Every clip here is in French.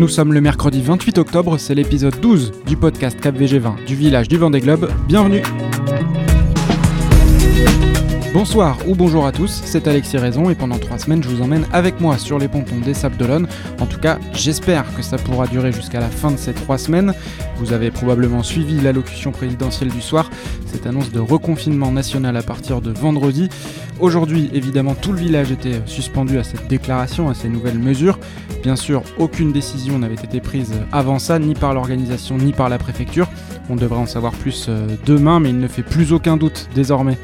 nous sommes le mercredi 28 octobre, c'est l'épisode 12 du podcast Cap VG20 du village du Vendée Globe. Bienvenue Bonsoir ou bonjour à tous, c'est Alexis Raison et pendant trois semaines je vous emmène avec moi sur les pontons des Sables d'Olonne. En tout cas, j'espère que ça pourra durer jusqu'à la fin de ces trois semaines. Vous avez probablement suivi l'allocution présidentielle du soir, cette annonce de reconfinement national à partir de vendredi. Aujourd'hui, évidemment, tout le village était suspendu à cette déclaration, à ces nouvelles mesures. Bien sûr, aucune décision n'avait été prise avant ça, ni par l'organisation, ni par la préfecture. On devrait en savoir plus euh, demain, mais il ne fait plus aucun doute désormais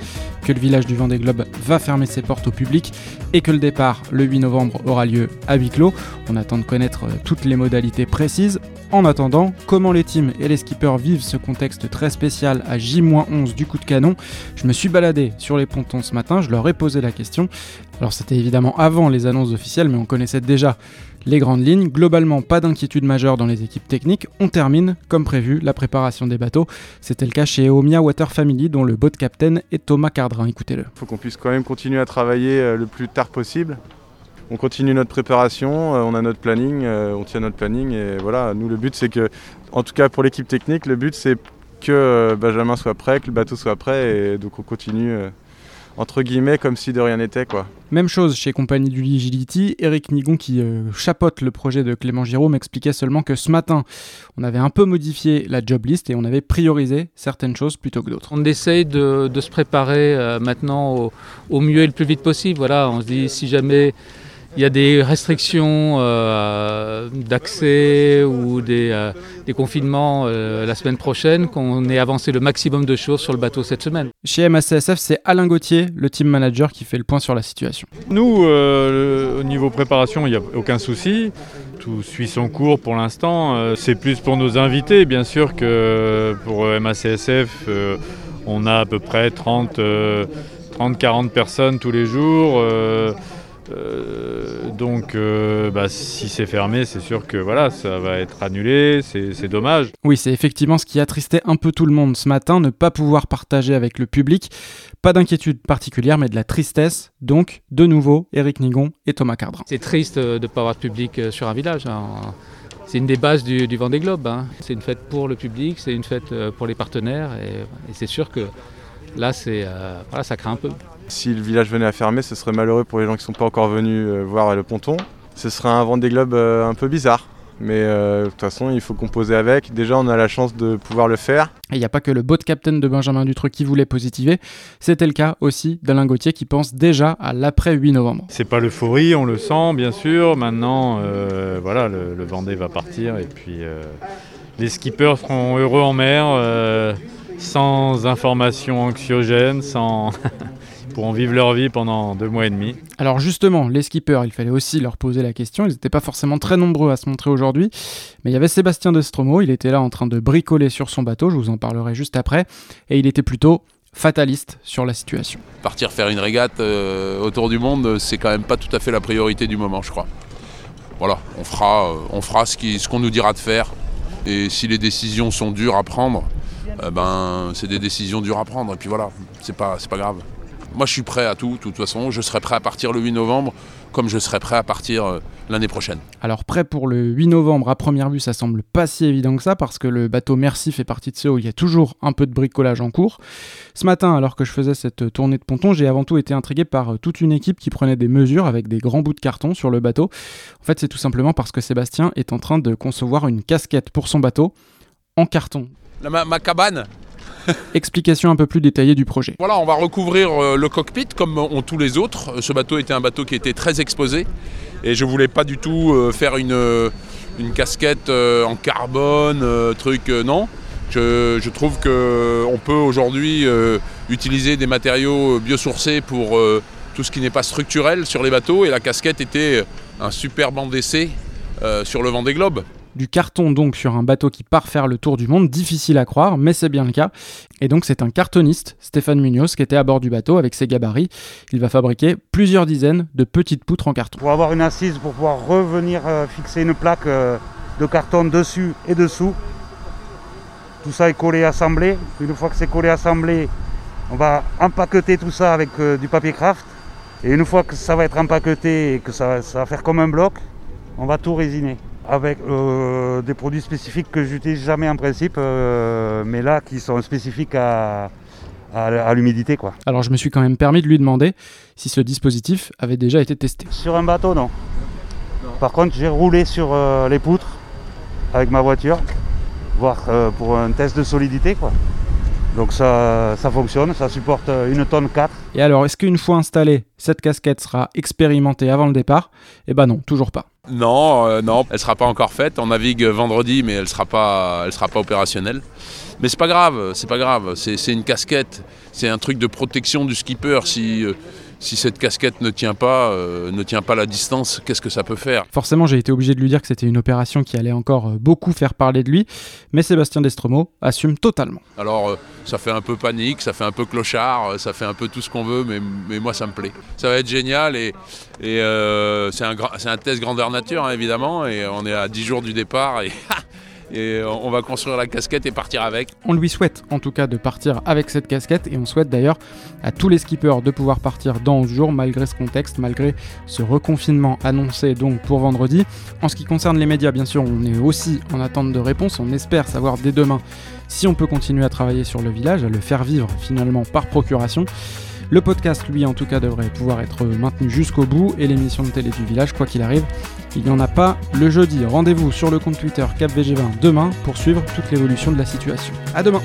que le village du Vendée Globe va fermer ses portes au public et que le départ le 8 novembre aura lieu à huis clos. On attend de connaître euh, toutes les modalités précises. En attendant, comment les teams et les skippers vivent ce contexte très spécial à J-11 du coup de canon? Je me suis baladé sur les pontons ce matin, je leur ai posé la question. Alors c'était évidemment avant les annonces officielles, mais on connaissait déjà les grandes lignes. Globalement, pas d'inquiétude majeure dans les équipes techniques. On termine, comme prévu, la préparation des bateaux. C'était le cas chez Omia Water Family, dont le boat captain est Thomas Cardrin. Écoutez-le. Il faut qu'on puisse quand même continuer à travailler euh, le plus tard possible. On continue notre préparation, euh, on a notre planning, euh, on tient notre planning et voilà, nous le but c'est que, en tout cas pour l'équipe technique, le but c'est que Benjamin soit prêt, que le bateau soit prêt et donc on continue entre guillemets comme si de rien n'était quoi. Même chose chez Compagnie du Ligility, Eric Nigon qui euh, chapote le projet de Clément Giraud m'expliquait seulement que ce matin on avait un peu modifié la job list et on avait priorisé certaines choses plutôt que d'autres. On essaye de, se préparer euh, maintenant au, au, mieux et le plus vite possible. Voilà, on se dit si jamais il y a des restrictions euh, d'accès ou des, euh, confinements euh, la semaine prochaine, qu'on ait avancé le maximum de choses sur le bateau cette semaine. Chez MACSF, c'est Alain Gauthier, le team manager, qui fait le point sur la situation. Nous, au niveau préparation, il n'y a aucun souci. Tout suit son cours pour l'instant. c'est plus pour nos invités, bien sûr, que pour MACSF. on a à peu près 30-40 personnes tous les jours. Euh, donc, euh, bah, si c'est fermé, c'est sûr que voilà, ça va être annulé, c'est dommage. Oui, c'est effectivement ce qui attristait un peu tout le monde ce matin, ne pas pouvoir partager avec le public. Pas d'inquiétude particulière, mais de la tristesse. Donc, de nouveau, Eric Nigon et Thomas Cardrin. C'est triste de ne pas avoir de public euh, sur un village. Hein. C'est une des bases du, du Vendée Globe. Hein. C'est une fête pour le public, c'est une fête pour les partenaires, et, c'est sûr que là, c'est voilà, ça craint un peu. Si le village venait à fermer, ce serait malheureux pour les gens qui ne sont pas encore venus euh, voir le ponton. Ce serait un Vendée Globe euh, un peu bizarre. Mais euh, de toute façon, il faut composer avec. Déjà, on a la chance de pouvoir le faire. Et il n'y a pas que le boat captain de Benjamin Dutreux qui voulait positiver. C'était le cas aussi d'Alain Gauthier qui pense déjà à l'après 8 novembre. C'est pas l'euphorie, on le sent bien sûr. Maintenant, voilà, le, le, Vendée va partir et puis les skippers seront heureux en mer, sans information anxiogène, sans. pourront vivre leur vie pendant deux mois et demi. Alors justement, les skippers, il fallait aussi leur poser la question. Ils n'étaient pas forcément très nombreux à se montrer aujourd'hui, mais il y avait Sébastien Destromo, il était là en train de bricoler sur son bateau, je vous en parlerai juste après, et il était plutôt fataliste sur la situation. Partir faire une régate euh, autour du monde, c'est quand même pas tout à fait la priorité du moment, je crois. Voilà, on fera, euh, on fera ce qu'on ce nous dira de faire. Et si les décisions sont dures à prendre, euh, ben, c'est des décisions dures à prendre. Et puis voilà, c'est pas, pas grave. Moi, je suis prêt à tout, de toute façon. Je serai prêt à partir le 8 novembre, comme je serai prêt à partir euh, l'année prochaine. Alors, prêt pour le 8 novembre, à première vue, ça semble pas si évident que ça, parce que le bateau Merci fait partie de ceux où il y a toujours un peu de bricolage en cours. Ce matin, alors que je faisais cette tournée de ponton, j'ai avant tout été intrigué par euh, toute une équipe qui prenait des mesures avec des grands bouts de carton sur le bateau. En fait, c'est tout simplement parce que Sébastien est en train de concevoir une casquette pour son bateau en carton. ma cabane? Explication un peu plus détaillée du projet. Voilà, on va recouvrir euh, le cockpit comme ont tous les autres. Ce bateau était un bateau qui était très exposé et je voulais pas du tout euh, faire une, euh, casquette en carbone, truc, non. Je, je trouve qu'on peut aujourd'hui utiliser des matériaux biosourcés pour tout ce qui n'est pas structurel sur les bateaux et la casquette était un super banc d'essai sur le vent des globes. Du carton donc sur un bateau qui part faire le tour du monde, difficile à croire, mais c'est bien le cas. Et donc c'est un cartoniste, Stéphane Munoz, qui était à bord du bateau avec ses gabarits. Il va fabriquer plusieurs dizaines de petites poutres en carton. Pour avoir une assise, pour pouvoir revenir euh, fixer une plaque euh, de carton dessus et dessous. Tout ça est collé, assemblé. Une fois que c'est collé, assemblé, on va empaqueter tout ça avec euh, du papier craft. Et une fois que ça va être empaqueté et que ça, ça va faire comme un bloc, on va tout résiner. Avec euh, des produits spécifiques que j'utilise jamais en principe, euh, mais là qui sont spécifiques à, à, à l'humidité. quoi. Alors je me suis quand même permis de lui demander si ce dispositif avait déjà été testé. Sur un bateau, non. Par contre, j'ai roulé sur euh, les poutres avec ma voiture, voir pour un test de solidité. quoi. Donc ça, ça fonctionne, ça supporte une tonne 4. Et alors, est-ce qu'une fois installée, cette casquette sera expérimentée avant le départ? Eh ben non, toujours pas. Non, euh, non, elle sera pas encore faite. On navigue vendredi, mais elle sera pas, elle sera pas opérationnelle. Mais c'est pas grave, c'est pas grave. C'est une casquette, c'est un truc de protection du skipper. Si euh, si cette casquette ne tient pas, euh, ne tient pas la distance, qu'est-ce que ça peut faire? Forcément, j'ai été obligé de lui dire que c'était une opération qui allait encore euh, beaucoup faire parler de lui, mais Sébastien Destromo assume totalement. Alors euh, ça fait un peu panique, ça fait un peu clochard, ça fait un peu tout ce qu'on veut, mais, mais moi ça me plaît. Ça va être génial et, et euh, c'est un, test grandeur nature hein, évidemment et on est à 10 jours du départ et, et on va construire la casquette et partir avec. On lui souhaite en tout cas de partir avec cette casquette et on souhaite d'ailleurs à tous les skippers de pouvoir partir dans 11 jours malgré ce contexte, malgré ce reconfinement annoncé donc pour vendredi. En ce qui concerne les médias, bien sûr, on est aussi en attente de réponse. On espère savoir dès demain si on peut continuer à travailler sur le village, à le faire vivre finalement par procuration. Le podcast, lui, en tout cas, devrait pouvoir être maintenu jusqu'au bout et l'émission de télé du village, quoi qu'il arrive, il n'y en a pas le jeudi. Rendez-vous sur le compte Twitter CapVG20 demain pour suivre toute l'évolution de la situation. À demain!